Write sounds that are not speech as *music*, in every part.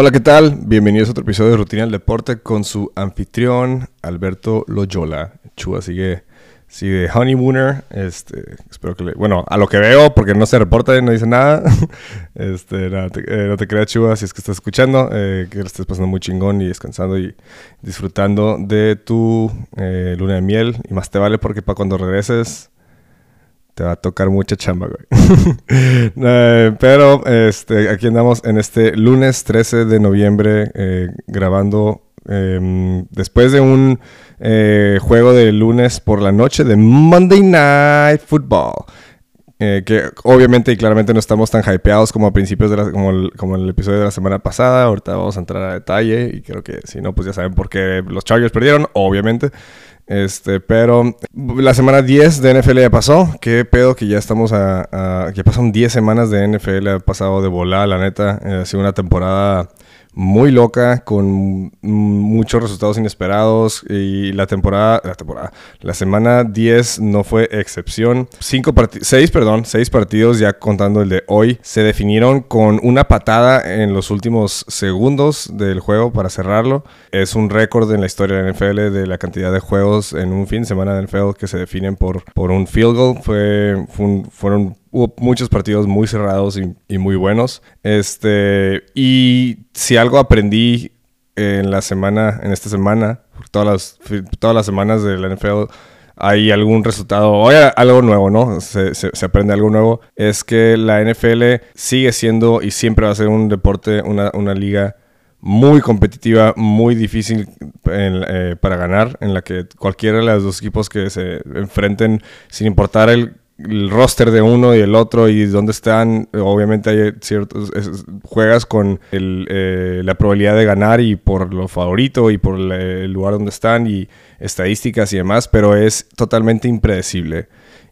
Hola, ¿qué tal? Bienvenidos a otro episodio de Rutina del Deporte con su anfitrión Alberto Loyola. Chua sigue, sigue honeymooner. Este, espero que le, bueno, a lo que veo, porque no se reporta y no dice nada. *laughs* Este, nada, te- eh, no te creas, Chua, si es que estás escuchando, eh, que lo estés pasando muy chingón y descansando y disfrutando de tu eh, luna de miel. Y más te vale porque para cuando regreses te va a tocar mucha chamba, güey. *laughs* Eh, pero este, aquí andamos en este lunes 13 de noviembre eh, grabando eh, después de un eh, juego de lunes por la noche de Monday Night Football. Que obviamente y claramente no estamos tan hypeados como a principios de la, como, el, como en el episodio de la semana pasada. Ahorita vamos a entrar a detalle y creo que si no, pues ya saben por qué los Chargers perdieron, obviamente. Este, pero la semana 10 de NFL ya pasó. Qué pedo que ya estamos a. a- ya pasaron 10 semanas de NFL. Ha pasado de volar, la neta. Ha sido una temporada muy loca, con muchos resultados inesperados. Y la temporada. La temporada. La semana 10 no fue excepción. Cinco seis, perdón, seis partidos, ya contando el de hoy, se definieron con una patada en los últimos segundos del juego para cerrarlo. Es un récord en la historia de la NFL de la cantidad de juegos en un fin de semana de NFL que se definen por, por un field goal. Fue, fue un- fueron hubo muchos partidos muy cerrados y, muy buenos. Este, y si algo aprendí en la semana, en esta semana, todas las, todas las semanas de la NFL, hay algún resultado, o hay algo nuevo, ¿no? Se, se- aprende algo nuevo. Es que la NFL sigue siendo y siempre va a ser un deporte, una, una liga muy competitiva, muy difícil eh, para ganar, en la que cualquiera de los dos equipos que se enfrenten, sin importar el, el roster de uno y el otro y dónde están, eh, obviamente hay ciertos, es- juegas con el, eh, la probabilidad de ganar y por lo favorito y por el lugar donde están y estadísticas y demás, pero es totalmente impredecible.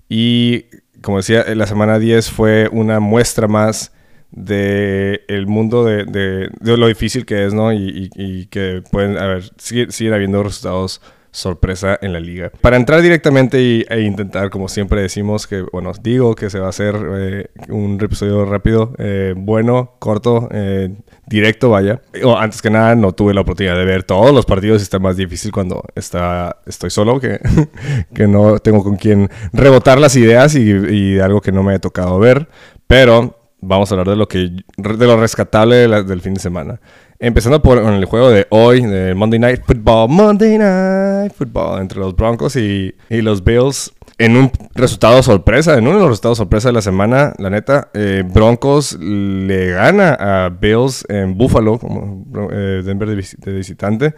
Y como decía, en la semana 10 fue una muestra más de el mundo de, de- de lo difícil que es, ¿no? Y, y- y que pueden haber, sigue- siguen habiendo resultados sorpresa en la liga. Para entrar directamente y, e intentar, como siempre decimos, que, bueno, digo que se va a hacer eh, un episodio rápido, eh, bueno, corto, eh, directo, vaya. O, antes que nada, no tuve la oportunidad de ver todos los partidos está más difícil cuando está, estoy solo, que, *laughs* que no tengo con quien rebotar las ideas y, y algo que no me he tocado ver. Pero vamos a hablar de lo que de lo rescatable de del fin de semana. Empezando por el juego de hoy, de Monday Night Football, Monday Night Football, entre los Broncos y, y los Bills. En un resultado sorpresa, en uno de los resultados sorpresa de la semana, la neta, eh, Broncos le gana a Bills en Buffalo, como eh, Denver de, visi- de visitante,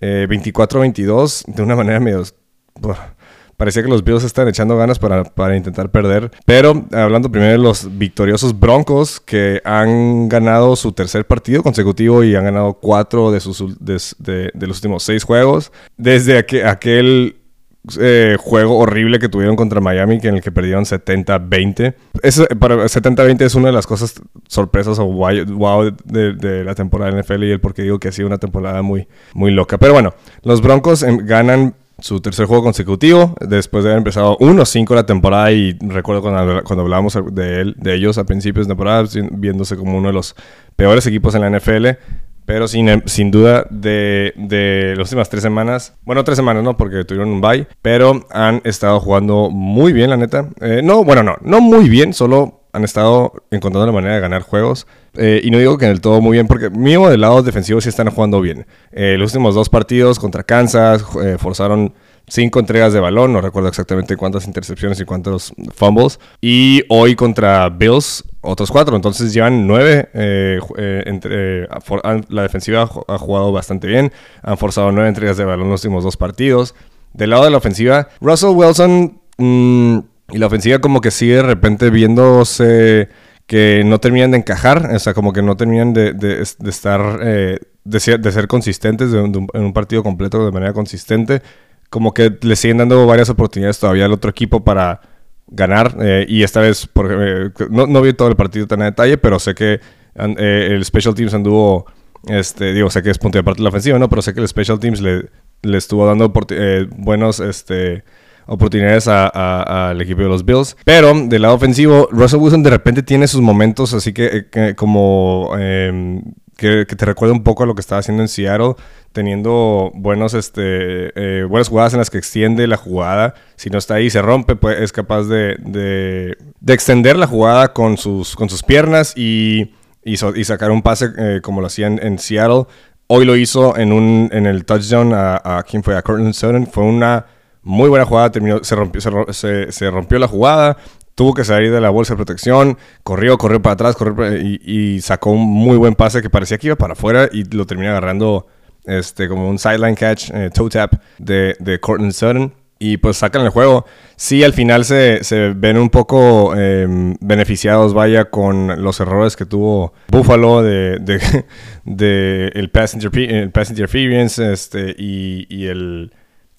eh, 24-22, de una manera medio... Parecía que los Bills están echando ganas para, para intentar perder. Pero hablando primero de los victoriosos Broncos, que han ganado su tercer partido consecutivo y han ganado cuatro de, sus, de, los últimos seis juegos. Desde aqu- aquel eh, juego horrible que tuvieron contra Miami, que en el que perdieron 70-20. Eso, para 70-20 es una de las cosas sorpresas o wow de, la temporada de NFL y el por qué digo que ha sido una temporada muy, muy loca. Pero bueno, los Broncos em, ganan su tercer juego consecutivo después de haber empezado 1-5 la temporada y recuerdo cuando, cuando hablábamos de, él, de ellos a principios de temporada viéndose como uno de los peores equipos en la NFL pero sin, sin duda de, de las últimas tres semanas, bueno, tres semanas, ¿no? Porque tuvieron un bye, pero han estado jugando muy bien, la neta. Eh, no, bueno, no, no muy bien, solo han estado encontrando la manera de ganar juegos. Eh, y no digo que en el todo muy bien, porque mínimo del lado defensivo sí están jugando bien. Eh, los últimos dos partidos contra Kansas eh, forzaron cinco entregas de balón, no recuerdo exactamente cuántas intercepciones y cuántos fumbles. Y hoy contra Bills, otros cuatro. Entonces llevan nueve. entre, la defensiva ha ju- ha jugado bastante bien. Han forzado nueve entregas de balón los últimos dos partidos. Del lado de la ofensiva, Russell Wilson mm, y la ofensiva como que sigue de repente viéndose que no terminan de encajar, o sea, como que no terminan de, estar, eh, de, ser, consistentes en un partido completo de manera consistente. Como que le siguen dando varias oportunidades todavía al otro equipo para ganar. eh, y esta vez, por, eh, no, no vi todo el partido tan a detalle, pero sé que eh, el Special Teams anduvo, este, digo, sé que es punto de aparte de la ofensiva, ¿no? Pero sé que el Special Teams le, le estuvo dando buenos, este oportunidades al equipo de los Bills. Pero del lado ofensivo, Russell Wilson de repente tiene sus momentos así que, eh, como... eh, que, te recuerda un poco a lo que estaba haciendo en Seattle, teniendo buenos, este, eh, buenas jugadas en las que extiende la jugada. Si no está ahí, se rompe, pues es capaz de, de, extender la jugada con sus, con sus piernas y, y, sacar un pase eh, como lo hacían en, Seattle. Hoy lo hizo en, un, en el touchdown a, a ¿quién fue? A Cortland Sutton. Fue una muy buena jugada, terminó, se, rompió, se, rompió la jugada, tuvo que salir de la bolsa de protección, corrió, corrió para atrás, corrió y, sacó un muy buen pase que parecía que iba para afuera y lo terminó agarrando este, como un sideline catch, eh, toe tap de, de Cortland Sutton. Y pues sacan el juego. Sí, al final se, ven un poco em, beneficiados, vaya, con los errores que tuvo Buffalo de, de, *laughs* el, passenger, el experience este, y el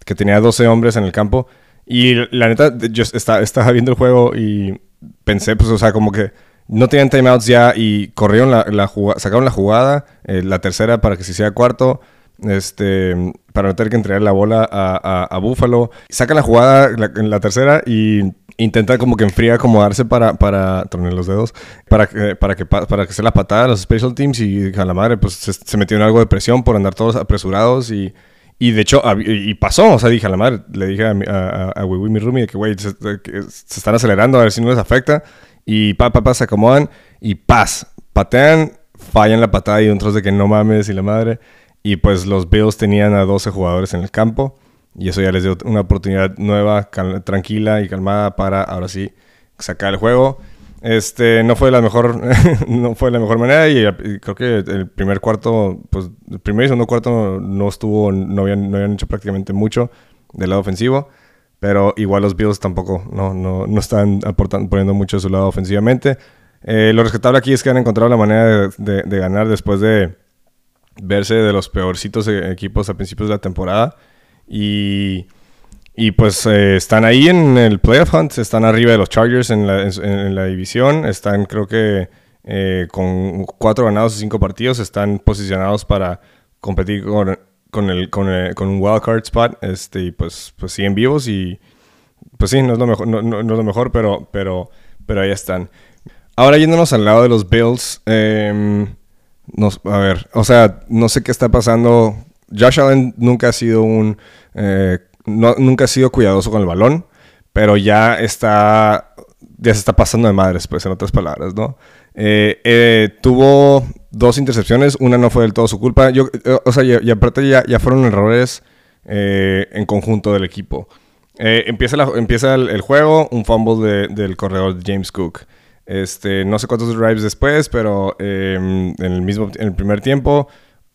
que tenía 12 hombres en el campo. Y la neta, yo estaba, estaba viendo el juego y pensé, pues, o sea, como que no tenían timeouts ya y corrieron la, la jugada, sacaron la jugada, eh, la tercera para que se hiciera cuarto, este, para no tener que entregar la bola a, Buffalo. Sacan la jugada en la, tercera y intentan como que enfría acomodarse para, para tronar los dedos, para que, para que, para que se la patada a los special teams y a la madre, pues se, se metió en algo de presión por andar todos apresurados y y de hecho, y pasó, o sea, dije a la madre, le dije a, a, a, mi roomie, que, güey, se, están acelerando, a ver si no les afecta. Y pa, pa, pa, se acomodan y paz, patean, fallan la patada y otros de que no mames y la madre. Y pues los Bills tenían a 12 jugadores en el campo. Y eso ya les dio una oportunidad nueva, tranquila y calmada para ahora sí sacar el juego. Este, no fue la mejor, *laughs* no fue la mejor manera y, creo que el primer cuarto, pues el primer y segundo cuarto no estuvo, no habían, no habían hecho prácticamente mucho del lado ofensivo, pero igual los Bills tampoco, no, no, no están aportando, poniendo mucho de su lado ofensivamente. Eh, lo rescatable aquí es que han encontrado la manera de, de ganar después de verse de los peorcitos equipos a principios de la temporada y y pues eh, están ahí en el playoff hunt, están arriba de los Chargers en la, división, están creo que eh, con cuatro ganados y cinco partidos, están posicionados para competir con, con, el, con, con un wildcard spot, este, y pues, pues siguen vivos y pues sí, no es lo mejor, no, no, es lo mejor pero, pero, pero ahí están. Ahora yéndonos al lado de los Bills, eh, a ver, o sea, no sé qué está pasando. Josh Allen nunca ha sido un... Eh, nunca ha sido cuidadoso con el balón, pero ya está, ya se está pasando de madres, pues, en otras palabras, ¿no? Eh, eh, tuvo dos intercepciones, una no fue del todo su culpa, yo, eh, o sea, y, aparte ya, ya, fueron errores en conjunto del equipo. empieza empieza el, juego, un fumble del corredor James Cook. Este, no sé cuántos drives después, pero en, el mismo, en el primer tiempo,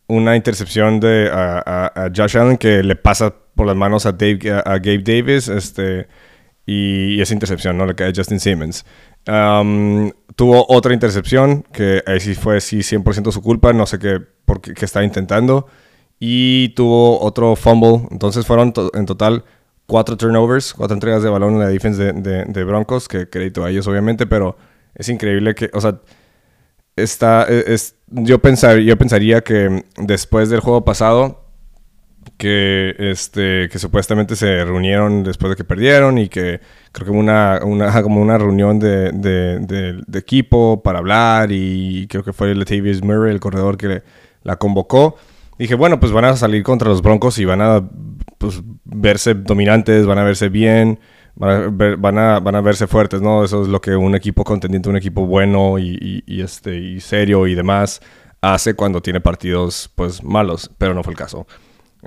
una intercepción de a Josh Allen que le pasa por las manos a, Dave, a, Gabe Davis este, y, esa intercepción, ¿no? Le cae a Justin Simmons. Um, tuvo otra intercepción que ahí sí fue sí, 100% su culpa, no sé qué, por qué, estaba intentando. Y tuvo otro fumble, entonces fueron en total cuatro turnovers, cuatro entregas de balón en la defensa de, de, Broncos, que crédito a ellos obviamente, pero es increíble que, o sea, está, es, yo, pensar, yo pensaría que después del juego pasado que, este, que supuestamente se reunieron después de que perdieron y que creo que una, una, *laughs* como una reunión de, de, equipo para hablar y creo que fue Latavius Murray, el corredor que la convocó. Dije, bueno, pues van a salir contra los Broncos y van a pues, verse dominantes, van a verse bien, van a, van, a, van a, verse fuertes, ¿no? Eso es lo que un equipo contendiente, un equipo bueno y, y, este, y serio y demás hace cuando tiene partidos pues malos, pero no fue el caso.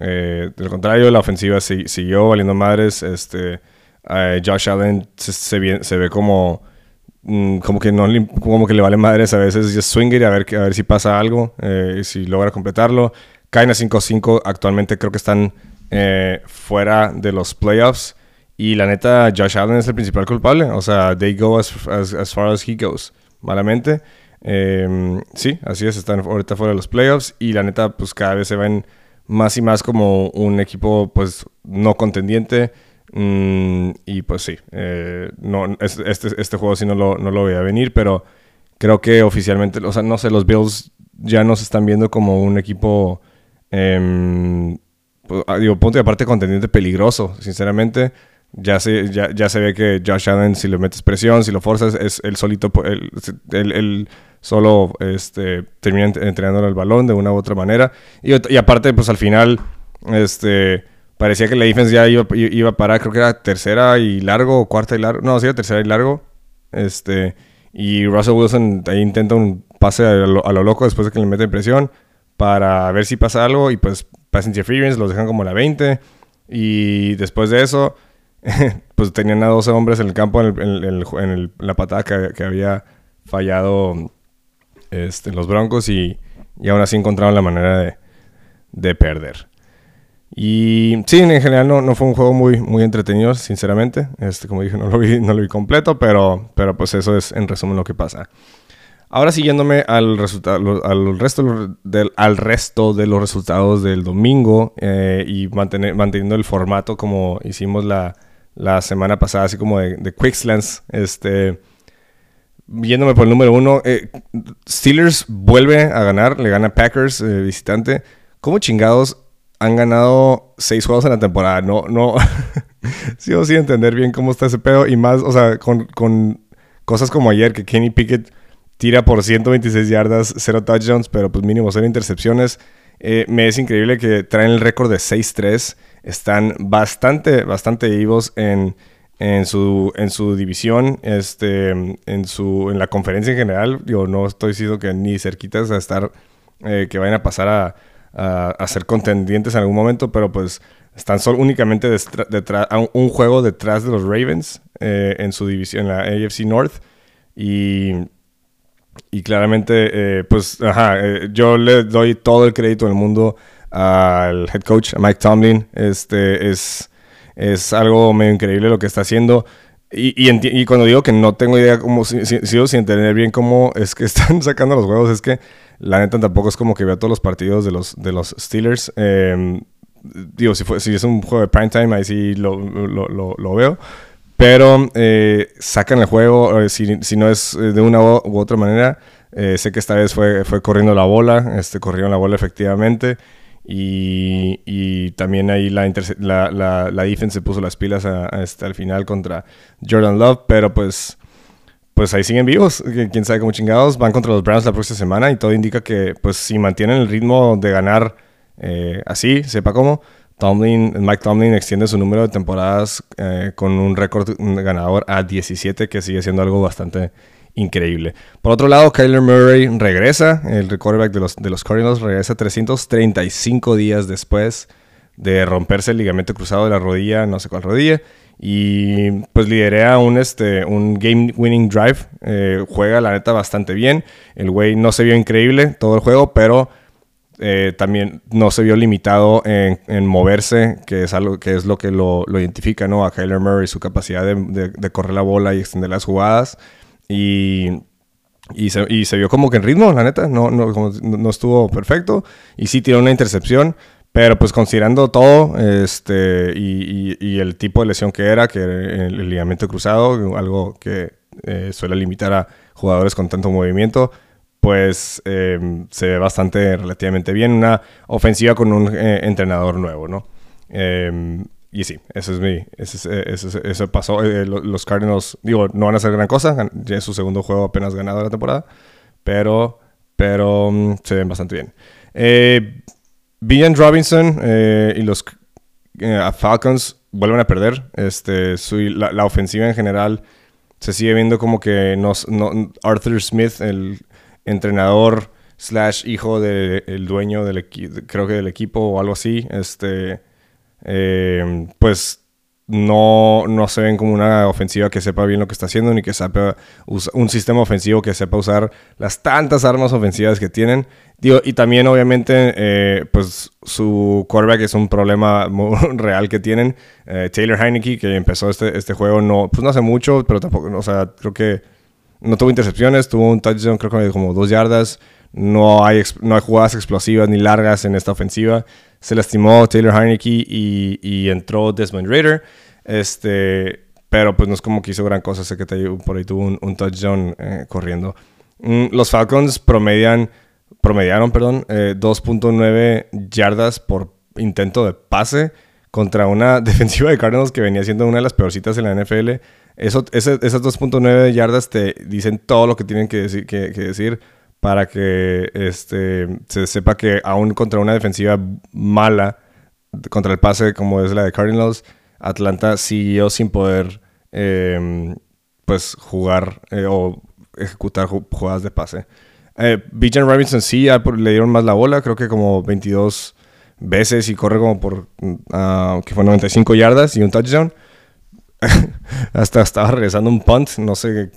Eh, del contrario, la ofensiva siguió valiendo madres. Este, eh, Josh Allen se, ve, como, mm, como, que no, como que le vale madres a veces. Just swing it a ver, a ver si pasa algo, eh, si logra completarlo. Caen a 5-5. Actualmente creo que están fuera de los playoffs. Y la neta, Josh Allen es el principal culpable. O sea, they go as, far as he goes. Malamente. sí, así es. Están ahorita fuera de los playoffs. Y la neta, pues cada vez se ven más y más como un equipo pues no contendiente. Mm, y pues sí, eh, no, este, este, juego sí no lo, no lo voy a venir, pero creo que oficialmente, o sea, no sé, los Bills ya no se están viendo como un equipo, eh, digo, punto y aparte contendiente peligroso, sinceramente. Ya se, ya, ya se ve que Josh Allen, si le metes presión, si lo forzas, es el solito, el, solo este, terminan entrenando el balón de una u otra manera. Y, aparte, pues al final, este, parecía que la defense ya iba, iba, a parar, creo que era tercera y largo, o cuarta y largo, no, sí, era tercera y largo. Este, y Russell Wilson ahí intenta un pase a lo, a lo loco después de que le meten presión para ver si pasa algo y pues pass interference, los dejan como la 20 y después de eso *laughs* pues tenían a 12 hombres en el campo en, la patada que, había fallado este, los Broncos y, y, aún así encontraron la manera de, de, perder. Y sí, en general no, no, fue un juego muy, muy entretenido, sinceramente. Este, como dije, no lo vi, *laughs* no lo vi completo, pero, pero pues eso es en resumen lo que pasa. Ahora siguiéndome al, al, resto, del, al resto de los resultados del domingo eh, y mantener, manteniendo el formato como hicimos la, la semana pasada, así como de, de Quickslands, este, yéndome por el número uno, eh, Steelers vuelve a ganar, le gana Packers eh, visitante. ¿Cómo chingados han ganado seis juegos en la temporada? No, no, *laughs* sigo sin entender bien cómo está ese pedo y más, o sea, con, con cosas como ayer que Kenny Pickett tira por 126 yardas, 0 touchdowns, pero pues mínimo 0 intercepciones. Eh, me es increíble que traen el récord de 6-3. Están bastante, bastante vivos en, en, su, en su división, este, en, su, en la conferencia en general. Yo no estoy diciendo que ni cerquitas a estar, eh, que vayan a pasar a, a, ser contendientes en algún momento, pero pues están solo, únicamente detrás, un juego detrás de los Ravens eh, en su división, en la AFC North. Y y claramente, eh, pues, ajá, eh, yo le doy todo el crédito del mundo al head coach, a Mike Tomlin. Este es, es algo medio increíble lo que está haciendo. Y, y, cuando digo que no tengo idea cómo, sigo sin entender bien cómo es que *laughs* están sacando los juegos, es que la neta tampoco es como que vea todos los partidos de los, de los Steelers. Em, digo, si, fue, si es un juego de prime time, ahí sí lo, lo, lo, lo veo. Pero eh, sacan el juego, eh, si, si, no es eh, de una u otra manera. sé que esta vez fue, fue corriendo la bola, este, corrieron la bola efectivamente. Y, y también ahí la, la, la, la, defense se puso las pilas hasta el final contra Jordan Love. Pero pues, pues ahí siguen vivos. Quién sabe cómo chingados. Van contra los Browns la próxima semana. Y todo indica que pues si mantienen el ritmo de ganar así, sepa cómo Tomlin, Mike Tomlin extiende su número de temporadas eh, con un récord ganador a 17, que sigue siendo algo bastante increíble. Por otro lado, Kyler Murray regresa, el quarterback de los, de los Cardinals regresa 335 días después de romperse el ligamento cruzado de la rodilla, no sé cuál rodilla, y pues liderea un, este, un game winning drive, eh, juega la neta bastante bien, el güey no se vio increíble todo el juego, pero eh, también no se vio limitado en, moverse, que es algo que es lo que lo, identifica ¿no? a Kyler Murray, su capacidad de, correr la bola y extender las jugadas. Y, y, se, vio como que en ritmo, la neta, no, no, estuvo perfecto. Y sí tiró una intercepción, pero pues considerando todo este, y, el tipo de lesión que era, que era el, ligamento cruzado, algo que eh, suele limitar a jugadores con tanto movimiento, pues em, se ve bastante relativamente bien. Una ofensiva con un eh, entrenador nuevo, ¿no? Y sí, eso es mi. Eso, eso, pasó. Eh, los Cardinals, digo, no van a hacer gran cosa. Ya es su segundo juego apenas ganado de la temporada. Pero, pero mm, se ven bastante bien. Eh, Robinson eh, y los Falcons vuelven a perder. Este, la, ofensiva en general se sigue viendo como que no, Arthur Smith, el entrenador slash hijo del dueño del creo que del equipo o algo así, este, eh, pues no, no se ven como una ofensiva que sepa bien lo que está haciendo, ni que sepa un sistema ofensivo que sepa usar las tantas armas ofensivas que tienen. Y también, obviamente, eh, pues su quarterback es un problema *laughs* muy real que tienen. Eh, Taylor Heineke, que empezó este, este juego, no, pues no hace mucho, pero tampoco, o sea, creo que no tuvo intercepciones, tuvo un touchdown creo que como dos yardas. No hay, no hay jugadas explosivas ni largas en esta ofensiva. Se lastimó Taylor Heineke y, entró Desmond Raider. Este, pero pues no es como que hizo gran cosa. Sé que por ahí tuvo un, touchdown eh, corriendo. Mm, los Falcons promedian, promediaron perdón, 2.9 eh, yardas por intento de pase contra una *laughs* defensiva de Cardinals que venía siendo una de las peorcitas en la NFL. Eso, esas 2.9 yardas te dicen todo lo que tienen que decir, que, decir para que este, se sepa que aún contra una defensiva mala, contra el pase como es la de Cardinals, Atlanta siguió sin poder em, pues jugar eh, o ejecutar jugadas de pase. Eh, Bijan Robinson sí le dieron más la bola, creo que como 22 veces y corre como por uh, que fue 95 yardas y un touchdown. *laughs* Hasta estaba regresando un punt. No sé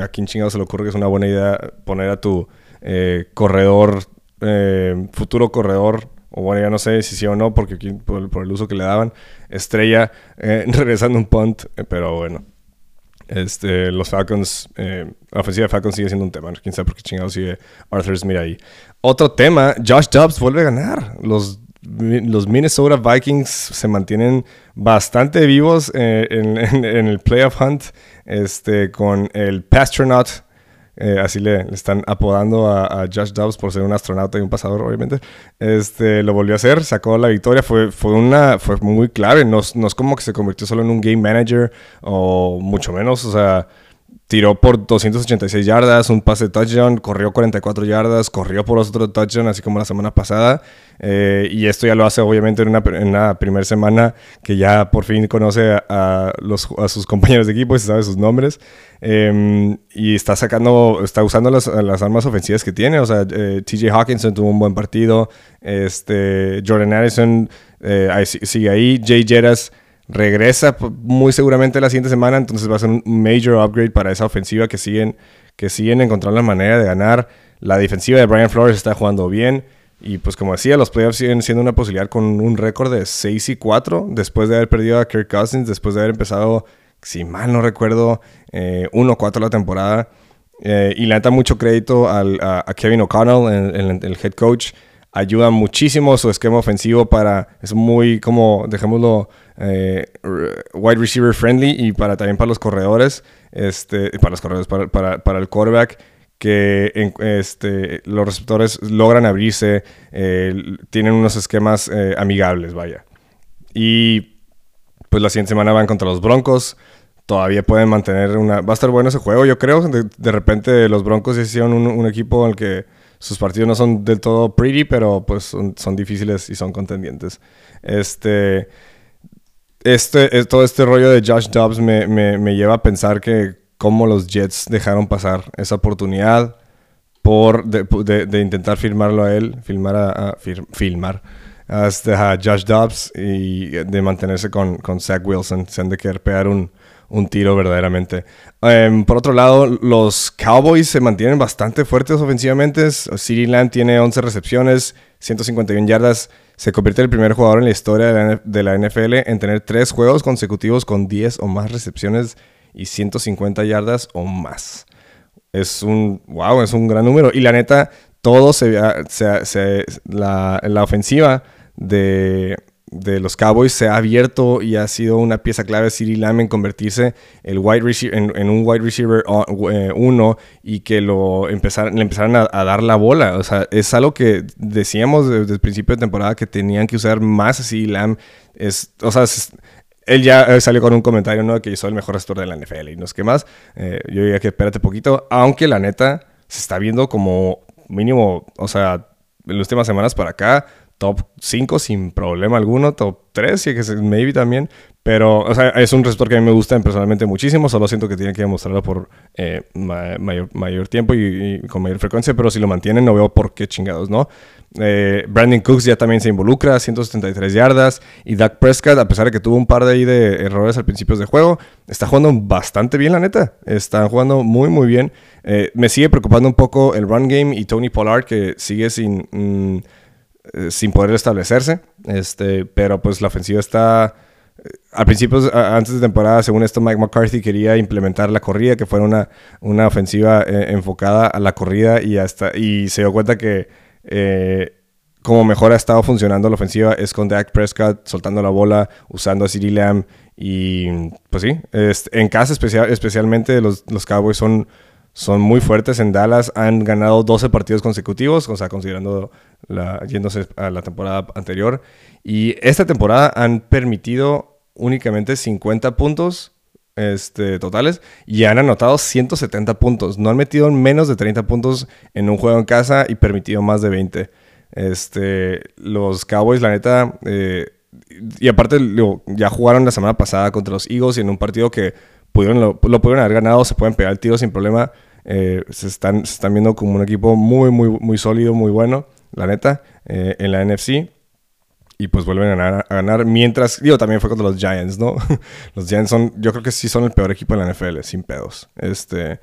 a quién chingado se le ocurre que es una buena idea poner a tu eh, corredor, eh, futuro corredor, o bueno, ya no sé si sí o no, porque por, el uso que le daban, estrella eh, *laughs* regresando un punt, pero bueno. Este, los Falcons, eh, la ofensiva de Falcons sigue siendo un tema. Quién sabe por qué chingado sigue Arthur Smith ahí. Otro tema, Josh Dobbs vuelve a ganar. Los, los Minnesota Vikings se mantienen bastante vivos eh, en, *laughs* el playoff hunt este, con el Pastronaut eh, así le, están apodando a, Josh Dobbs por ser un astronauta y un pasador, obviamente. Este, lo volvió a hacer, sacó la victoria, fue, fue, una, fue muy clave. No, no es como que se convirtió solo en un game manager o mucho menos, o sea, tiró por 286 yardas, un pase de touchdown, corrió 44 yardas, corrió por otro touchdown, así como la semana pasada. Eh, y esto ya lo hace obviamente en una, en primera semana que ya por fin conoce a, los, a sus compañeros de equipo y se sabe sus nombres. Em, y está sacando, está usando las, las, armas ofensivas que tiene. O sea, eh, TJ Hawkinson tuvo un buen partido. Este, Jordan Addison eh, sigue ahí. Jay Jettas regresa muy seguramente la siguiente semana, entonces va a ser un major upgrade para esa ofensiva que siguen, que siguen encontrando la manera de ganar. La defensiva de Brian Flores está jugando bien. Y pues como decía, los playoffs siguen siendo una posibilidad con un récord de 6 y 4 después de haber perdido a Kirk Cousins, después de haber empezado, si mal no recuerdo, 1-4 eh, la temporada. Eh, y le da mucho crédito a, Kevin O'Connell, el, head coach. Ayuda muchísimo su esquema ofensivo para, es muy como, dejémoslo, eh, wide receiver friendly y para también para los corredores, este, para los corredores, para, para, el quarterback que este, los receptores logran abrirse, eh, tienen unos esquemas eh, amigables, vaya. Y pues la siguiente semana van contra los Broncos. Todavía pueden mantener una... Va a estar bueno ese juego, yo creo. De, repente los Broncos hicieron un, equipo en el que sus partidos no son del todo pretty, pero pues son, difíciles y son contendientes. Este... Este, todo este rollo de Josh Dobbs me, me lleva a pensar que cómo los Jets dejaron pasar esa oportunidad por de, intentar firmarlo a él, filmar a, filmar hasta a Josh Dobbs y de mantenerse con, con Zach Wilson. Se han de querer pegar un, un tiro verdaderamente. Em, por otro lado, los Cowboys se mantienen bastante fuertes ofensivamente. CeeDee Lamb tiene 11 recepciones, 151 yardas. Se convierte el primer jugador en la historia de la, NFL en tener tres juegos consecutivos con 10 o más recepciones y 150 yardas o más. Es un, wow, es un gran número. Y la neta, todo se, se, la, la, ofensiva de, de, los Cowboys se ha abierto y ha sido una pieza clave Siri Lamb en convertirse el wide receiver, en, un wide receiver 1 eh, y que lo empezaran, le empezaran a, dar la bola. O sea, es algo que decíamos desde el principio de temporada que tenían que usar más a Siri Lamb. Es, o sea, él ya eh, salió con un comentario, ¿no? Que yo soy el mejor receptor de la NFL y no es que más. Eh, yo diría que espérate poquito, aunque la neta se está viendo como mínimo, o sea, en las últimas semanas para acá, top 5 sin problema alguno, top 3, y que maybe también, pero, o sea, es un receptor que a mí me gusta personalmente muchísimo, solo siento que tiene que demostrarlo por eh, mayor, mayor, tiempo y, con mayor frecuencia, pero si lo mantienen no veo por qué chingados, ¿no? Eh, Brandon Cooks ya también se involucra, 173 yardas, y Dak Prescott, a pesar de que tuvo un par de ahí de errores al principio de juego, está jugando bastante bien, la neta, está jugando muy, muy bien. Eh, me sigue preocupando un poco el run game y Tony Pollard, que sigue sin, mm, sin poder establecerse, este, pero pues la ofensiva está al principio, antes de temporada, según esto, Mike McCarthy quería implementar la corrida, que fuera una, una ofensiva eh, enfocada a la corrida y, hasta, y se dio cuenta que eh, como mejor ha estado funcionando la ofensiva es con Dak Prescott soltando la bola, usando a CeeDee Lamb y pues sí, en casa especial, especialmente los, los Cowboys son, son muy fuertes en Dallas, han ganado 12 partidos consecutivos, o sea, considerando yéndose a la temporada anterior y esta temporada han permitido únicamente 50 puntos este, totales y han anotado 170 puntos. No han metido menos de 30 puntos en un juego en casa y permitido más de 20. Este, los Cowboys, la neta, eh, y aparte ya jugaron la semana pasada contra los Eagles y en un partido que pudieron, lo, pudieron haber ganado, se pueden pegar el tiro sin problema. Eh, se, están, están viendo como un equipo muy, muy, muy sólido, muy bueno, la neta, eh, en la NFC. Y pues vuelven a ganar, Mientras, digo, también fue contra los Giants, ¿no? *laughs* los Giants son, yo creo que sí son el peor equipo de la NFL, sin pedos. Este,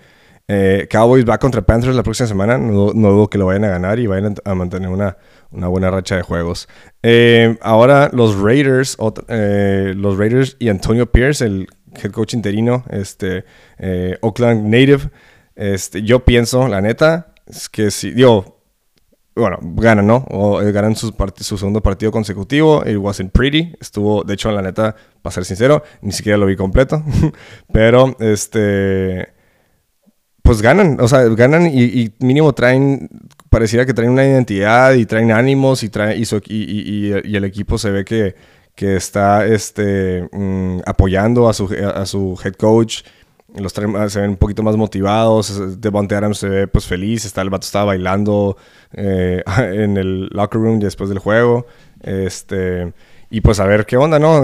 eh, Cowboys va contra Panthers la próxima semana. No, dudo que lo vayan a ganar y vayan a mantener una, una buena racha de juegos. ahora los Raiders, los Raiders y Antonio Pierce, el head coach interino, este, eh, Oakland Native. Este, yo pienso, la neta, es que si, digo, bueno, ganan, ¿no? O eh, ganan su, segundo partido consecutivo. It wasn't pretty. Estuvo, de hecho, la neta, para ser sincero, ni siquiera lo vi completo. *laughs* Pero, este. Pues ganan, o sea, ganan y, mínimo traen, pareciera que traen una identidad y traen ánimos y, traen, y el equipo se ve que, que está este, mm, apoyando a su, a su head coach. Los se ven un poquito más motivados. Devontae Adams se ve pues feliz. Está, el vato estaba bailando eh, *laughs* en el locker room después del juego. Este, y pues a ver qué onda, ¿no?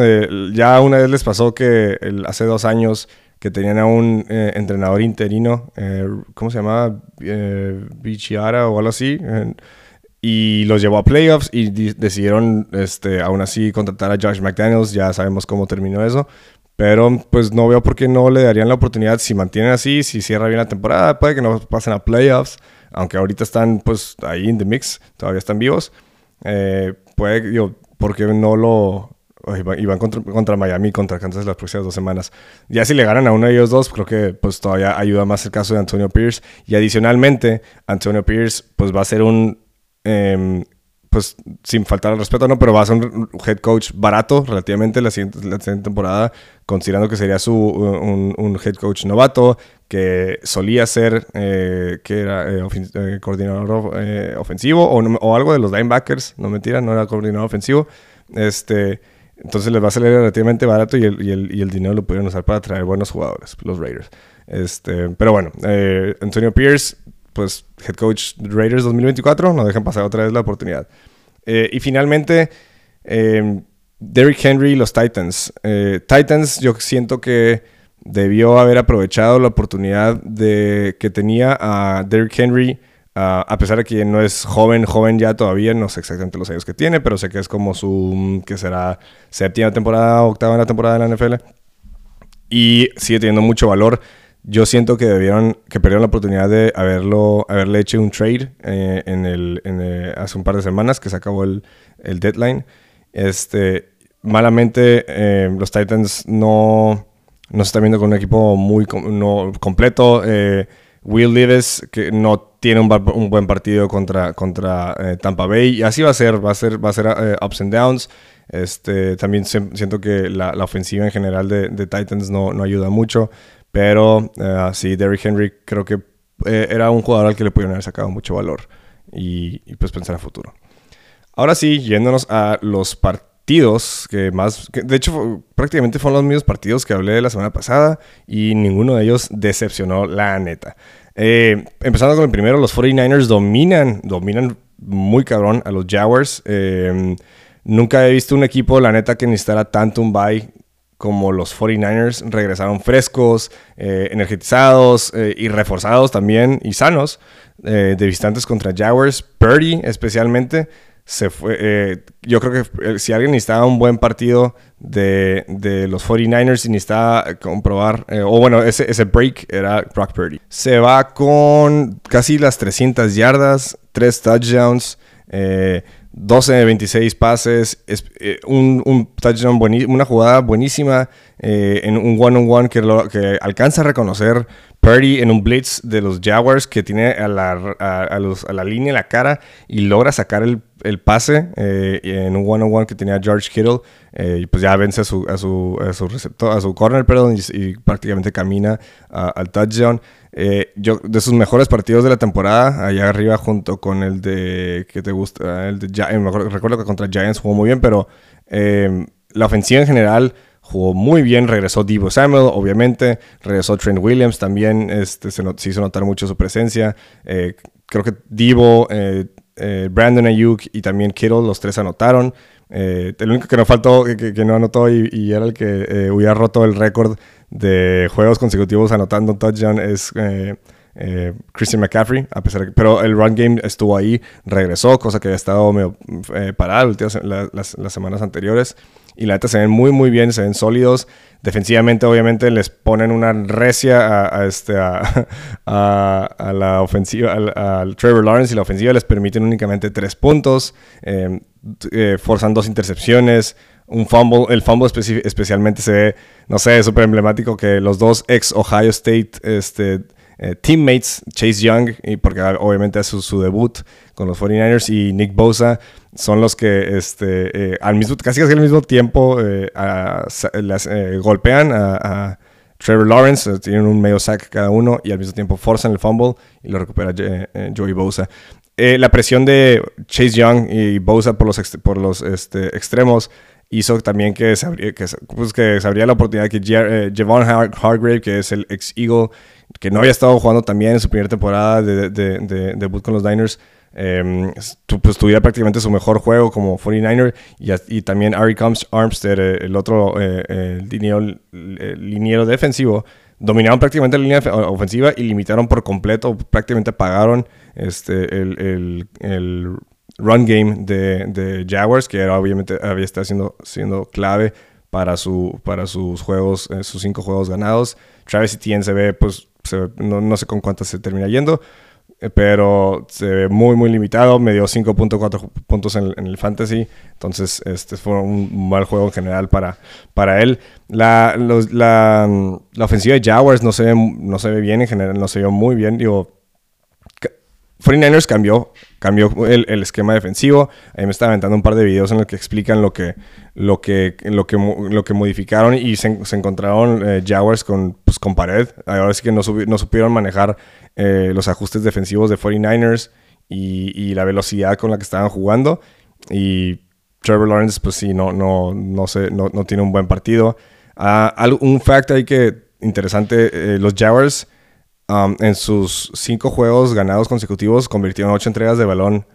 ya una vez les pasó que hace dos años que tenían a un eh, entrenador interino, eh, ¿cómo se llamaba? Bichiara o algo así y los llevó a playoffs y decidieron este, aún así contratar a Josh McDaniels. Ya sabemos cómo terminó eso. Pero pues no veo por qué no le darían la oportunidad si mantienen así, si cierra bien la temporada. Puede que no pasen a playoffs, aunque ahorita están pues ahí en the mix, todavía están vivos. Eh, puede, yo, porque no lo... Iban contra, contra Miami, contra Kansas las próximas dos semanas. Ya si le ganan a uno de ellos dos, creo que pues todavía ayuda más el caso de Antonio Pierce. Y adicionalmente, Antonio Pierce pues va a ser un Em, pues sin faltar al respeto, ¿no? Pero va a ser un head coach barato relativamente la siguiente, la siguiente temporada, considerando que sería su, un, head coach novato, que solía ser, eh, que era eh, eh, coordinador ofensivo o, o, algo de los linebackers, no mentira, no era coordinador ofensivo. Este, entonces les va a salir relativamente barato y el, y el, y el dinero lo pudieron usar para traer buenos jugadores, los Raiders. Este, pero bueno, Antonio Pierce pues head coach Raiders 2024, no dejan pasar otra vez la oportunidad. Eh, y finalmente, eh, Derrick Henry y los Titans. Eh, Titans yo siento que debió haber aprovechado la oportunidad de, que tenía a Derrick Henry, a pesar de que no es joven, joven ya todavía, no sé exactamente los años que tiene, pero sé que es como su, que será séptima temporada, octava en la temporada de la NFL. Y sigue teniendo mucho valor yo siento que debieron, que perdieron la oportunidad de haberlo, haberle hecho un trade eh, en el, eh, hace un par de semanas que se acabó el, el deadline. Este, malamente eh, los Titans no, no se están viendo con un equipo muy no, completo. Will Levis que no tiene un, un buen partido contra, contra Tampa Bay y así va a ser, va a ser, va a ser ups and downs. Este, también siento que la, la ofensiva en general de, de Titans no, no ayuda mucho. Pero uh, sí, Derrick Henry creo que eh, era un jugador al que le pudieron haber sacado mucho valor y, pues pensar a futuro. Ahora sí, yéndonos a los partidos que más, de hecho prácticamente fueron los mismos partidos que hablé la semana pasada y ninguno de ellos decepcionó la neta. Eh, empezando con el primero, los 49ers dominan, dominan muy cabrón a los Jaguars. nunca he visto un equipo, la neta, que necesitara tanto un bye como los 49ers regresaron frescos, eh, energetizados eh, y reforzados también y sanos eh, de visitantes contra Jaguars. Purdy especialmente se fue. yo creo que si alguien necesitaba un buen partido de, de los 49ers y necesitaba comprobar, o bueno, ese, ese break era Brock Purdy. Se va con casi las 300 yardas, 3 touchdowns. 12 de 26 pases, eh, un, un, touchdown, una jugada buenísima eh, en un one-on-one que, que, alcanza a reconocer Purdy en un blitz de los Jaguars que tiene a la, a, los, a la línea la cara y logra sacar el, el pase eh, en un one-on-one que tenía George Kittle y pues ya vence a su, a su, a su receptor, a su corner, perdón, y, prácticamente camina al touchdown. Eh, yo, de sus mejores partidos de la temporada, allá arriba junto con el de, ¿qué te gusta? El de, recuerdo que contra Giants jugó muy bien, pero eh, la ofensiva en general jugó muy bien, regresó Divo Samuel, obviamente, regresó Trent Williams, también este, se, hizo notar mucho su presencia. Eh, creo que Divo, eh, Brandon Ayuk y también Kittle, los tres anotaron. El único que no faltó, que, no anotó y, era el que hubiera roto el récord de juegos consecutivos anotando touchdown es Christian McCaffrey, a pesar pero el run game estuvo ahí, regresó, cosa que había estado medio parado las, las, semanas anteriores y la neta se ven muy, muy bien, se ven sólidos. Defensivamente, obviamente, les ponen una recia a, este, *laughs* a, la ofensiva, al, Trevor Lawrence y la ofensiva les permiten únicamente tres puntos, em, eh, forzan dos intercepciones, un fumble, el fumble especialmente se ve, no sé, súper emblemático que los dos ex Ohio State este, eh, teammates, Chase Young, y porque obviamente hace su, debut con los 49ers, y Nick Bosa, son los que este, eh, al mismo, casi casi al mismo tiempo eh, golpean a, Trevor Lawrence, tienen un medio sack cada uno, y al mismo tiempo forzan el fumble y lo recupera Joey Bosa. La presión de Chase Young y Bosa por los, por los este, extremos hizo también que se, abría, que, pues que se abría la oportunidad que Javon Hargrave, que es el ex Eagle, que no había estado jugando también en su primera temporada de, de, debut con los Niners, eh, pues tuviera prácticamente su mejor juego como 49er y, también Ari Armstead, eh, el otro eh, liniero, defensivo, dominaron prácticamente la línea ofensiva y limitaron por completo, prácticamente apagaron este, el, el, run game de, de, Jaguars, que obviamente había estado siendo, siendo clave para, su, para sus juegos, eh, sus cinco juegos ganados. Travis Etienne se ve pues no, sé con cuántas se termina yendo, pero se ve muy, muy limitado. Me dio 5.4 puntos en, el fantasy. Entonces, este fue un mal juego en general para, para él. La, la, la, ofensiva de Jaguars no se, ve, no se ve bien en general, no se vio muy bien. Digo, 49ers cambió, cambió el, esquema defensivo. Ahí me estaba aventando un par de videos en los que explican lo que, lo que, lo que, lo que modificaron y se, encontraron eh, Jaguars con, pues, con pared. Ahora sí que no, no supieron manejar eh, los ajustes defensivos de 49ers y, la velocidad con la que estaban jugando. Y Trevor Lawrence, pues sí, no, no, no, sé, no, tiene un buen partido. Uh, un fact ahí que interesante, eh, los Jaguars Um, en sus cinco juegos ganados consecutivos convirtieron ocho entregas de balón,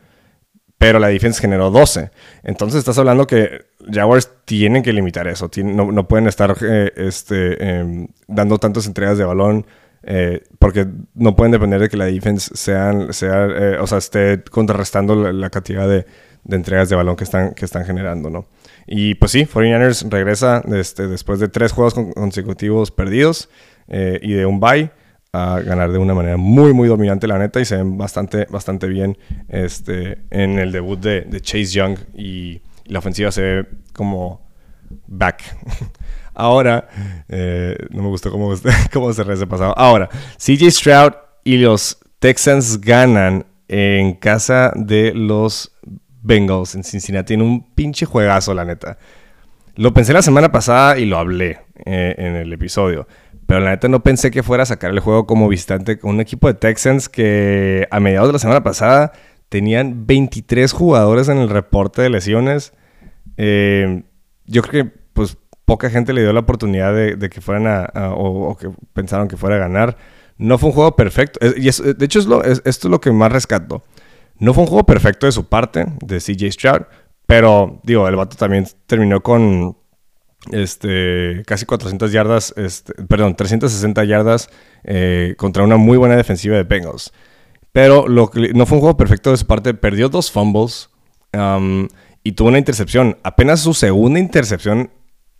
pero la defensa generó 12. Entonces estás hablando que Jaguars tienen que limitar eso, no, pueden estar eh, este, em, dando tantas entregas de balón. Eh, porque no pueden depender de que la defensa sean, sea, eh, o sea, esté contrarrestando la, cantidad de, entregas de balón que están, que están generando, ¿no? Y pues sí, 49ers regresa este, después de tres juegos consecutivos perdidos y de un bye a ganar de una manera muy, muy dominante, la neta, y se ven bastante, bastante bien este, en el debut de, Chase Young y, la ofensiva se ve como back. *laughs* Ahora, eh, no me gustó cómo, *laughs* cómo cerré pasado. Ahora, CJ Stroud y los Texans ganan en casa de los Bengals en Cincinnati en un pinche juegazo, la neta. Lo pensé la semana pasada y lo hablé eh, en el episodio. Pero la neta no pensé que fuera a sacar el juego como visitante con un equipo de Texans que a mediados de la semana pasada tenían 23 jugadores en el reporte de lesiones. Eh, yo creo que pues poca gente le dio la oportunidad de, que fueran a, o, que pensaron que fuera a ganar. No fue un juego perfecto. Y de hecho, es lo, esto es lo que más rescato. No fue un juego perfecto de su parte, de CJ Stroud, pero digo, el vato también terminó con este, casi 400 yardas, este, perdón, 360 yardas eh, contra una muy buena defensiva de Bengals. Pero lo que, no fue un juego perfecto de su parte. Perdió dos fumbles um, y tuvo una intercepción. Apenas su segunda intercepción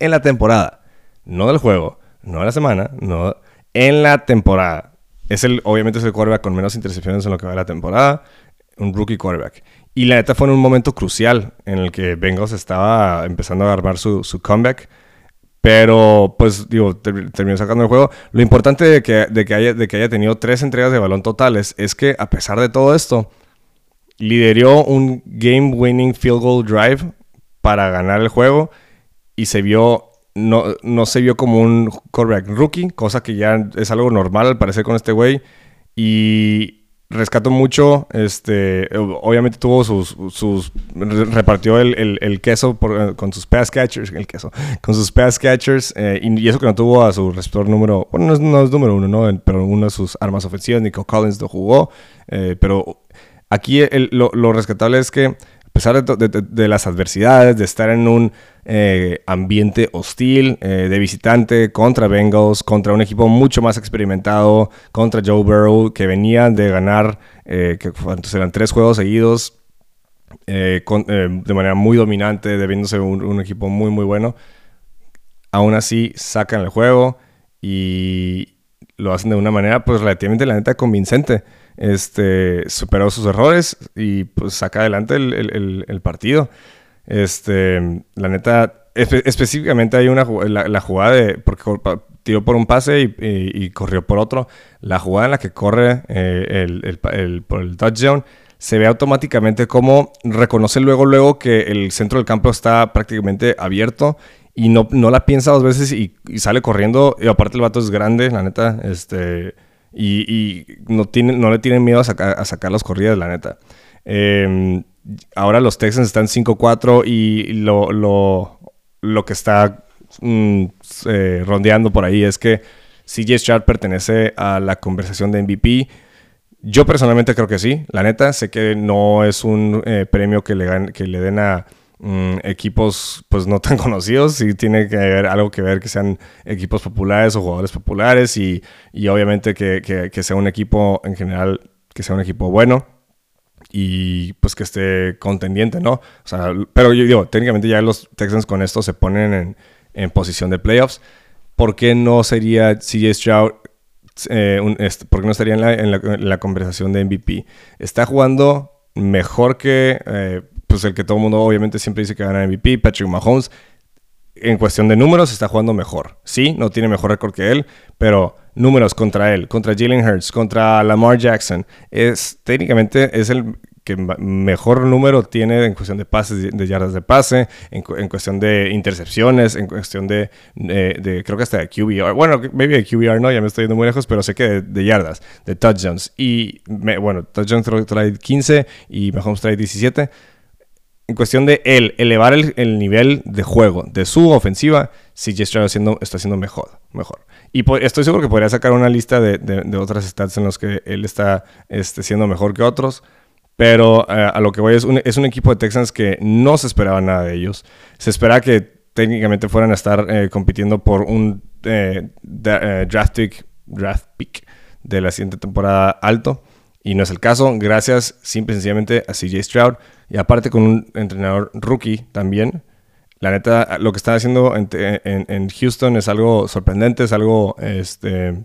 en la temporada. No del juego, no de la semana, no en la temporada. Es el, obviamente es el quarterback con menos intercepciones en lo que va de la temporada. Un rookie quarterback. Y la neta fue en un momento crucial en el que Bengals estaba empezando a armar su, comeback. Pero, pues, digo, terminó sacando el juego. Lo importante de que, de, que haya, de que haya tenido tres entregas de balón totales es que, a pesar de todo esto, lideró un game-winning field goal drive para ganar el juego y se vio, no, no se vio como un quarterback rookie, cosa que ya es algo normal al parecer con este güey. Y rescato mucho, este, obviamente tuvo sus, sus repartió el, queso con sus pass catchers, el queso, con sus pass catchers, eh, y, eso que no tuvo a su receptor número, bueno, no es, número uno, ¿no? pero una de sus armas ofensivas, Nico Collins lo jugó, eh, pero aquí lo, lo rescatable es que pesar de, las adversidades, de estar en un eh, ambiente hostil, eh, de visitante contra Bengals, contra un equipo mucho más experimentado, contra Joe Burrow, que venían de ganar, eh, que eran tres juegos seguidos, de manera muy dominante, debiéndose un, un equipo muy, muy bueno. Aún así, sacan el juego y lo hacen de una manera, pues relativamente, la neta, convincente este, superó sus errores y pues saca adelante el, partido. Este, la neta, específicamente hay una la, jugada de, porque tiró por un pase y, corrió por otro, la jugada en la que corre eh, el, por el touchdown, se ve automáticamente como reconoce luego, luego que el centro del campo está prácticamente abierto y no, no la piensa dos veces y, y, sale corriendo. Y aparte el vato es grande, la neta, este y, no, tienen, no le tienen miedo a, sacar las corridas, la neta. Em, ahora los Texans están 5-4 y lo, lo, que está mm, eh, rondeando por ahí es que CJ Stroud pertenece a la conversación de MVP. Yo personalmente creo que sí, la neta. Sé que no es un eh, premio que le, que le den a Mm, equipos pues no tan *laughs* conocidos, sí tiene que haber algo que ver que sean equipos populares o jugadores populares y, obviamente que, sea un equipo en general, que sea un equipo bueno y pues que esté contendiente, ¿no? O sea, pero yo digo, técnicamente ya los Texans con esto se ponen en, posición de playoffs. ¿Por qué no sería CJ Stroud eh, ¿por qué no estaría en la, conversación de MVP? Está jugando mejor que eh, pues el que todo el mundo obviamente siempre dice que gana MVP, Patrick Mahomes, en cuestión de números está jugando mejor. Sí, no tiene mejor récord que él, pero números contra él, contra Jalen Hurts, contra Lamar Jackson, es técnicamente es el que mejor número tiene en cuestión de pases, de yardas de pase, en, cuestión de intercepciones, en cuestión de, creo que hasta de QBR. Bueno, maybe de QBR no, ya me estoy yendo muy lejos, pero sé que de, yardas, de touchdowns. Y bueno, touchdowns trae 15 y Mahomes trae 17 en cuestión de él elevar el, nivel de juego de su ofensiva, CJ Stroud haciendo, está haciendo mejor. mejor. Y estoy seguro que podría sacar una lista de, otras stats en los que él está este, siendo mejor que otros. Pero eh, a lo que voy es un, equipo de Texans que no se esperaba nada de ellos. Se esperaba que técnicamente fueran a estar eh, compitiendo por un eh, draft, pick, draft pick de la siguiente temporada alto. Y no es el caso, gracias simple y sencillamente a CJ Stroud. Y aparte con un entrenador rookie también. La neta, lo que está haciendo en, Houston es algo sorprendente, es algo este,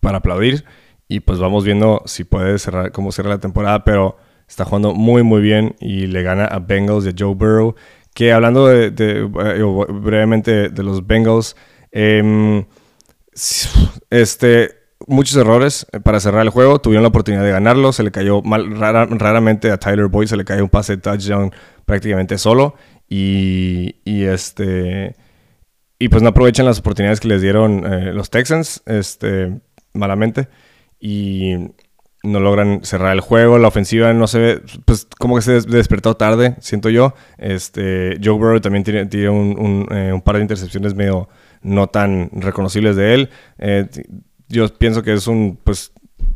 para aplaudir. Y pues vamos viendo si puede cerrar, cómo cierra la temporada. Pero está jugando muy, muy bien y le gana a Bengals de Joe Burrow. Que hablando de, eh, brevemente de los Bengals, em, este, muchos errores eh, para cerrar el juego. Tuvieron la oportunidad de ganarlo. Se le cayó mal, raramente a Tyler Boyd se le cayó un pase de touchdown prácticamente solo. Y, este. Y pues no aprovechan las oportunidades que les dieron eh, los Texans, este, malamente. Y no logran cerrar el juego. La ofensiva no se ve, pues como que se despertó tarde, siento yo. Este, Joe Burrow también tiene, tiene un, eh, un, par de intercepciones medio no tan reconocibles de él yo pienso que es un, pues,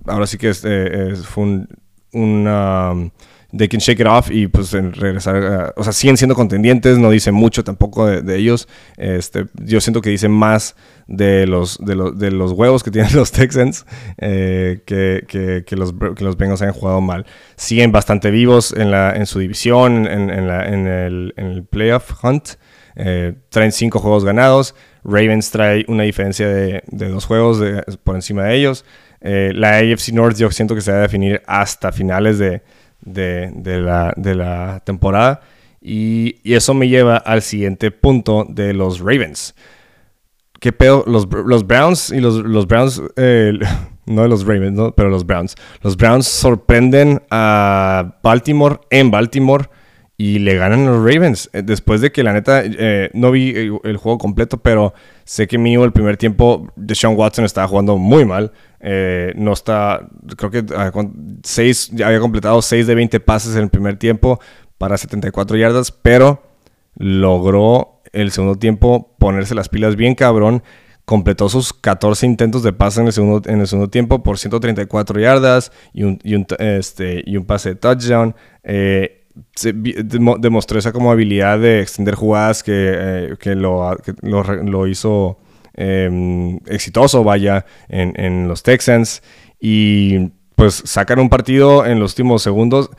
ahora sí que es, eh, fue un, um, they can shake it off y pues regresar, o sea, siguen siendo contendientes, no dice mucho tampoco de, ellos, este, yo siento que dice más de los, de los, de los huevos que tienen *laughs* los Texans eh, que, que, que, los, que los Bengals hayan jugado mal. Siguen bastante vivos en, la, en su división, en, en, la, en, el, en el playoff hunt, eh, traen cinco juegos ganados, Ravens trae una diferencia de, dos juegos por encima de ellos. Eh, la AFC North yo siento que se va a definir hasta finales de, la, temporada. Y, eso me lleva al siguiente punto de los Ravens. ¿Qué pedo? Los, Browns y los, Browns, eh, *laughs* no los Ravens, pero los Browns. Los Browns sorprenden a Baltimore en Baltimore y le ganan los Ravens. Eh, después de que la neta, eh, no vi el, juego completo, pero sé que mínimo el primer tiempo Deshaun Watson estaba jugando muy mal. Eh, no está, creo que ah, seis, había completado 6 de 20 pases en el primer tiempo para 74 yardas, pero logró el segundo tiempo ponerse las pilas bien cabrón. Completó sus 14 intentos de pase en el segundo, en el segundo tiempo por 134 yardas y un, y un, este, y un pase de touchdown. Eh, demostró esa como habilidad de extender jugadas que, eh, que, lo, lo, hizo Em, exitoso, vaya, en, los Texans. Y pues sacan un partido en los últimos segundos.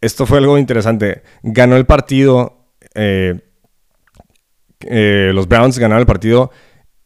Esto fue algo interesante. Ganó el partido. Eh, eh, los Browns ganaron el partido.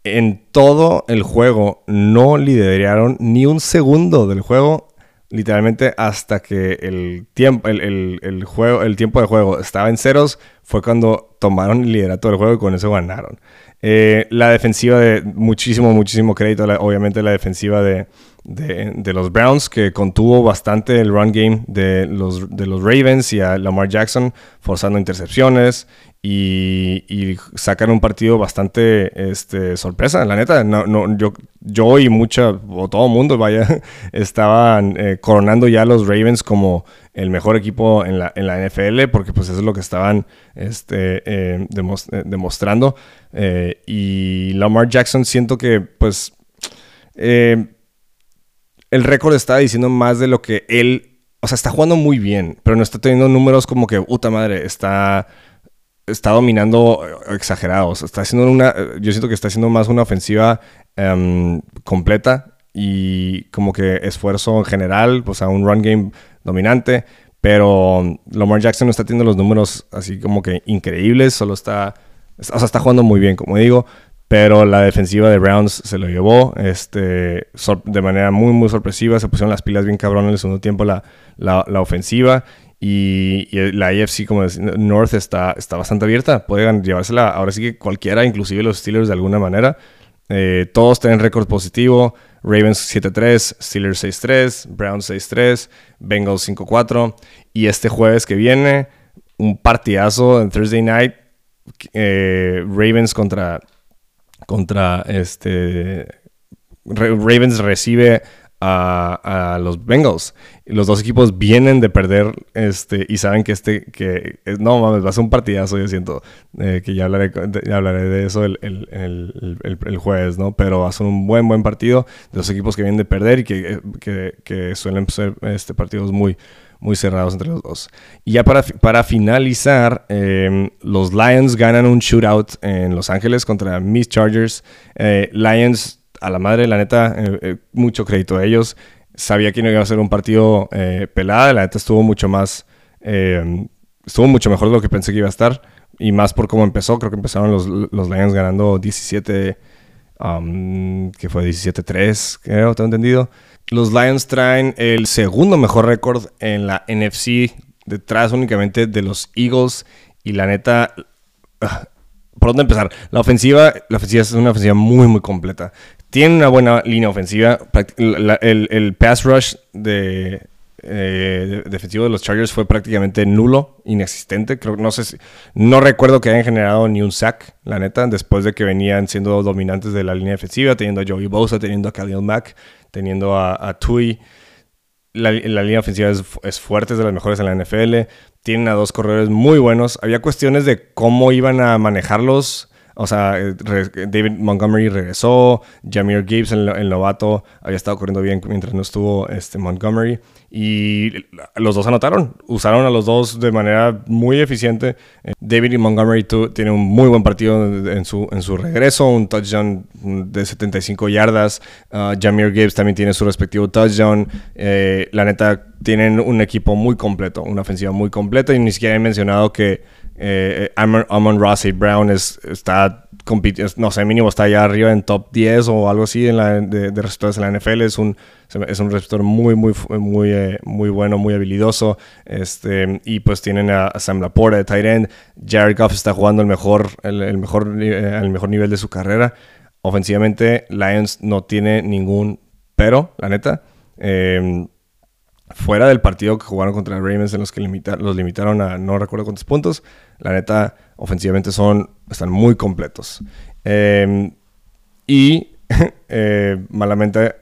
En todo el juego no lideraron ni un segundo del juego. Literalmente hasta que el tiempo, el, juego, el tiempo de juego estaba en ceros, fue cuando tomaron el liderato del juego y con eso ganaron. Eh, la defensiva de muchísimo, muchísimo crédito, obviamente la defensiva de, de, los Browns, que contuvo bastante el run game de los, de los Ravens y a Lamar Jackson, forzando intercepciones y, sacan un partido bastante este, sorpresa, la neta. No, no, yo, yo y mucha, o todo mundo, vaya, *laughs* estaban eh, coronando ya a los Ravens como el mejor equipo en la, en la NFL, porque pues eso es lo que estaban este, eh, eh, demostrando. y Lamar Jackson siento que pues el récord está diciendo más de lo que él, o sea, está jugando muy bien, pero no está teniendo números como que, puta madre, está, está dominando exagerados. Está haciendo una, yo siento que está haciendo más una ofensiva em, completa y como que esfuerzo en general, o sea, un run game dominante. Pero Lamar Jackson no está teniendo los números así como que increíbles, solo está, o sea, está jugando muy bien, como digo, pero la defensiva de Browns se lo llevó este, de manera muy, muy sorpresiva. Se pusieron las pilas bien cabrón en el segundo tiempo la, ofensiva. Y, la AFC como North está, está bastante abierta. Pueden llevársela ahora sí que cualquiera, inclusive los Steelers de alguna manera. Eh, todos tienen récord positivo. Ravens 7-3, Steelers 6-3, Browns 6-3, Bengals 5-4. Y este jueves que viene, un partidazo en Thursday Night. Eh, Ravens contra contra este Ravens recibe a, los Bengals. Los dos equipos vienen de perder este, y saben que este, que no mames, va a ser un partidazo, yo siento, eh, que ya hablaré, hablaré de eso el, el, jueves, ¿no? Pero va a ser un buen, buen partido de los equipos que vienen de perder y que, que, suelen ser este, partidos muy, muy cerrados entre los dos. Y ya para, para finalizar, em, los Lions ganan un shootout en Los Ángeles contra Miss Chargers. Eh, Lions, a la madre, la neta, eh, eh, mucho crédito a ellos. Sabía que no iba a ser un partido pelada, la neta estuvo mucho más, em, estuvo mucho mejor de lo que pensé que iba a estar. Y más por cómo empezó, creo que empezaron los, los Lions ganando 17, um, que fue 17-3, creo, tengo entendido. Los Lions traen el segundo mejor récord en la NFC, detrás únicamente de los Eagles. Y la neta, ah, ¿por dónde empezar? La ofensiva, la ofensiva es una ofensiva muy, muy completa. Tiene una buena línea ofensiva. el, pass rush de, eh, defensivo de los Chargers fue prácticamente nulo, inexistente. Creo, no sé no recuerdo que hayan generado ni un sack, la neta, después de que venían siendo dominantes de la línea defensiva, teniendo a Joey Bosa, teniendo a Khalil Mack teniendo a, Tui. La, línea ofensiva es, fuerte, es de las mejores en la NFL. Tienen a dos corredores muy buenos. Había cuestiones de cómo iban a manejarlos. O sea, eh, David Montgomery regresó, Jameer Gibbs, el, novato, había estado corriendo bien mientras no estuvo este, Montgomery. Y los dos anotaron, usaron a los dos de manera muy eficiente. Eh, David y Montgomery tiene un muy buen partido en su, en su regreso, un touchdown de 75 yardas. Uh, Jameer Gibbs también tiene su respectivo touchdown. Eh, la neta, tienen un equipo muy completo, una ofensiva muy completa. Y ni siquiera he mencionado que eh, Amon, Ross y Brown es, está no sé, mínimo está allá arriba en top 10 o algo así en la, de, de receptores en la NFL. Es un, es un receptor muy, muy, muy, eh, muy bueno, muy habilidoso. Este, y pues tienen a, Sam Laporta de tight end. Jared Goff está jugando el mejor, el, mejor, eh, el mejor nivel de su carrera. Ofensivamente, Lions no tiene ningún pero, la neta. Em, fuera del partido que jugaron contra Ravens en los que los limitaron a no recuerdo cuántos puntos, la neta, ofensivamente son, están muy completos. Em, y *laughs* eh, malamente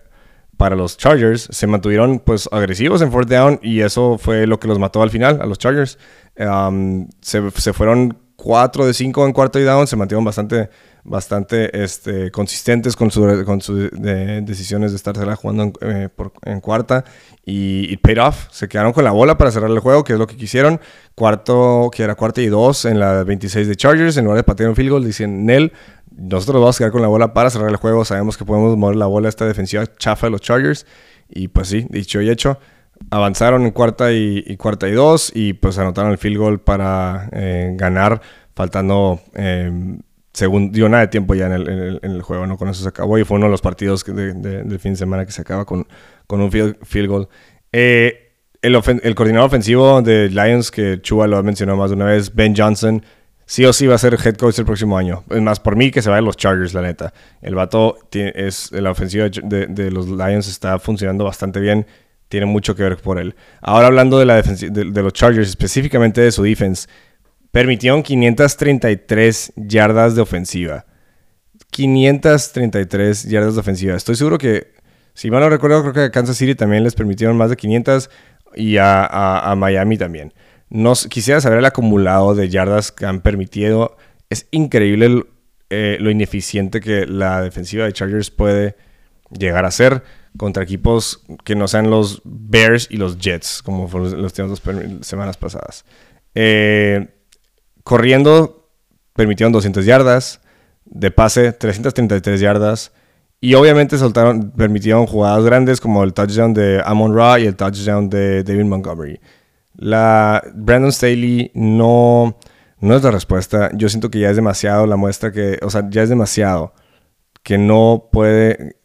para los Chargers. Se mantuvieron pues agresivos en fourth down y eso fue lo que los mató al final a los Chargers. Um, se, se, fueron 4 de 5 en cuarto y down, se mantuvieron bastante, bastante este, consistentes con, su, con sus decisiones de estar jugando en, eh, en cuarta y, paid off. Se quedaron con la bola para cerrar el juego, que es lo que quisieron. Cuarto, que era cuarta y dos en la 26 de Chargers, en lugar de patear un field goal, dicen Nel. Nosotros vamos a quedar con la bola para cerrar el juego. Sabemos que podemos mover la bola a esta defensiva chafa de los Chargers. Y pues sí, dicho y hecho. Avanzaron en cuarta y, cuarta y dos. Y pues anotaron el field goal para eh, ganar. Faltando eh, según dio nada de tiempo ya en el, juego, ¿no? Con eso se acabó y fue uno de los partidos del fin de semana que se acaba con, con un field, goal. Eh, el, el, coordinador ofensivo de Lions, que Chua lo ha mencionado más de una vez, Ben Johnson, sí o sí va a ser head coach el próximo año. Es más, por mí que se vaya a los Chargers, la neta. El vato es, la ofensiva de, de, los Lions está funcionando bastante bien. Tiene mucho que ver por él. Ahora hablando de, la de, de los Chargers, específicamente de su defense permitieron 533 yardas de ofensiva. 533 yardas de ofensiva. Estoy seguro que, si mal no recuerdo, creo que a Kansas City también les permitieron más de 500 y a, Miami también. Quisiera saber el acumulado de yardas que han permitido. Es increíble eh, lo ineficiente que la defensiva de Chargers puede llegar a ser contra equipos que no sean los Bears y los Jets, como fueron las dos semanas pasadas. Eh, Corriendo permitieron 200 yardas, de pase 333 yardas y obviamente soltaron, permitieron jugadas grandes como el touchdown de Amon Ra y el touchdown de David Montgomery. La Brandon Staley no, no es la respuesta. Yo siento que ya es demasiado la muestra que, o sea, ya es demasiado que no puede,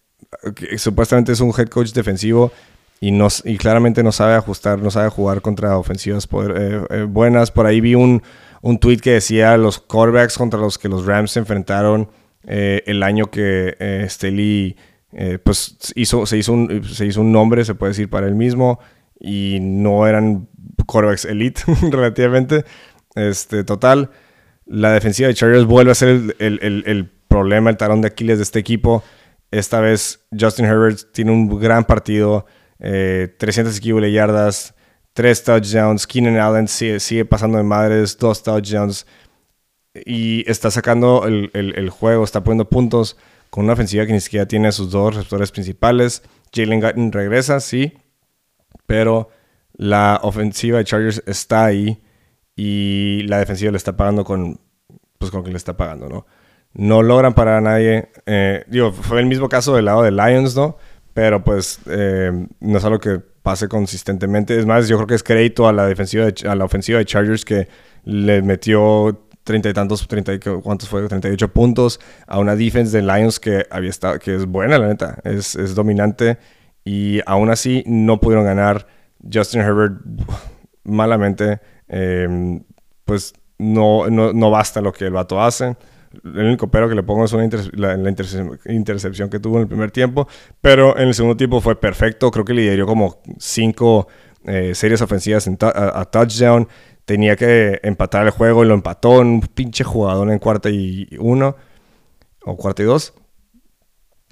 supuestamente es un head coach defensivo y, no, y claramente no sabe ajustar, no sabe jugar contra ofensivas eh, eh, buenas. Por ahí vi un, un tweet que decía los quarterbacks contra los que los Rams se enfrentaron eh, el año que eh, Staley eh, pues hizo, se, hizo un, se hizo un nombre, se puede decir, para él mismo y no eran quarterbacks elite *laughs* relativamente. Este, total, la defensiva de Chargers vuelve a ser el, el, el, problema, el talón de Aquiles de este equipo. Esta vez Justin Herbert tiene un gran partido, 300 y yardas, tres touchdowns. Keenan Allen sigue, pasando de madres, dos touchdowns. Y está sacando el, juego, está poniendo puntos con una ofensiva que ni siquiera tiene sus dos receptores principales. Jalen Guyton regresa, sí, pero la ofensiva de Chargers está ahí y la defensiva le está pagando con, pues con que le está pagando, ¿no? No logran parar a nadie. Eh, digo, fue el mismo caso del lado de Lions, ¿no? Pero pues eh, no es algo que pase consistentemente. Es más, yo creo que es crédito a la defensiva de, a la ofensiva de Chargers que le metió treinta y tantos, treinta y cuántos fue, 38 puntos a una defense de Lions que había estado, que es buena, la neta, es, es dominante y aún así no pudieron ganar. Justin Herbert malamente, em, pues no, no, no basta lo que el vato hace el único pero que le pongo es una la, intercepción que tuvo en el primer tiempo, pero en el segundo tiempo fue perfecto. Creo que lideró como cinco eh, series ofensivas a, touchdown. Tenía que empatar el juego y lo empató en un pinche jugador en cuarta y uno o cuarta y dos.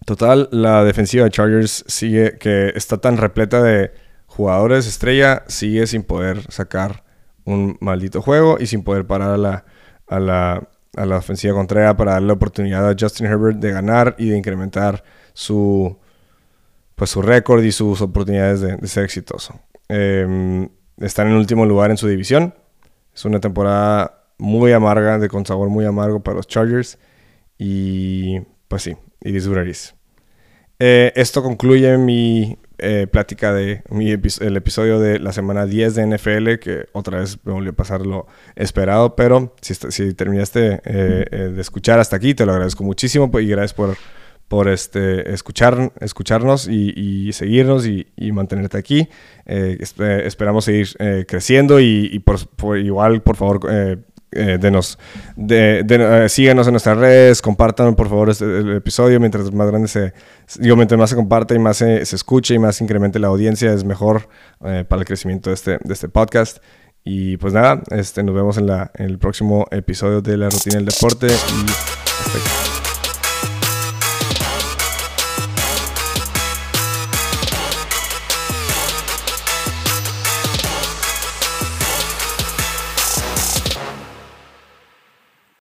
Total, la defensiva de Chargers sigue que está tan repleta de jugadores estrella, sigue sin poder sacar un maldito juego y sin poder parar a la, a la a la ofensiva contraria para darle la oportunidad a Justin Herbert de ganar y de incrementar su, pues, su récord y sus oportunidades de, ser exitoso. Eh, están en último lugar en su división. Es una temporada muy amarga, de con sabor muy amargo para los Chargers. Y pues sí, y is eh, esto concluye mi eh, plática de el episodio de la semana 10 de NFL, que otra vez me volvió a pasar lo esperado, pero si, si terminaste eh, eh, de escuchar hasta aquí, te lo agradezco muchísimo pues, y gracias por, por este, escuchar, escucharnos y, seguirnos y, mantenerte aquí. esperamos seguir creciendo y, por, igual, por favor, eh, denos, de, eh, síganos en nuestras redes, compartan por favor este, el episodio, mientras más grande se, digo, mientras más se comparte y más se, escuche y más incremente la audiencia, es mejor eh, para el crecimiento de este, de este podcast. Y pues nada, este, nos vemos en, la, en el próximo episodio de La Rutina del Deporte y hasta aquí.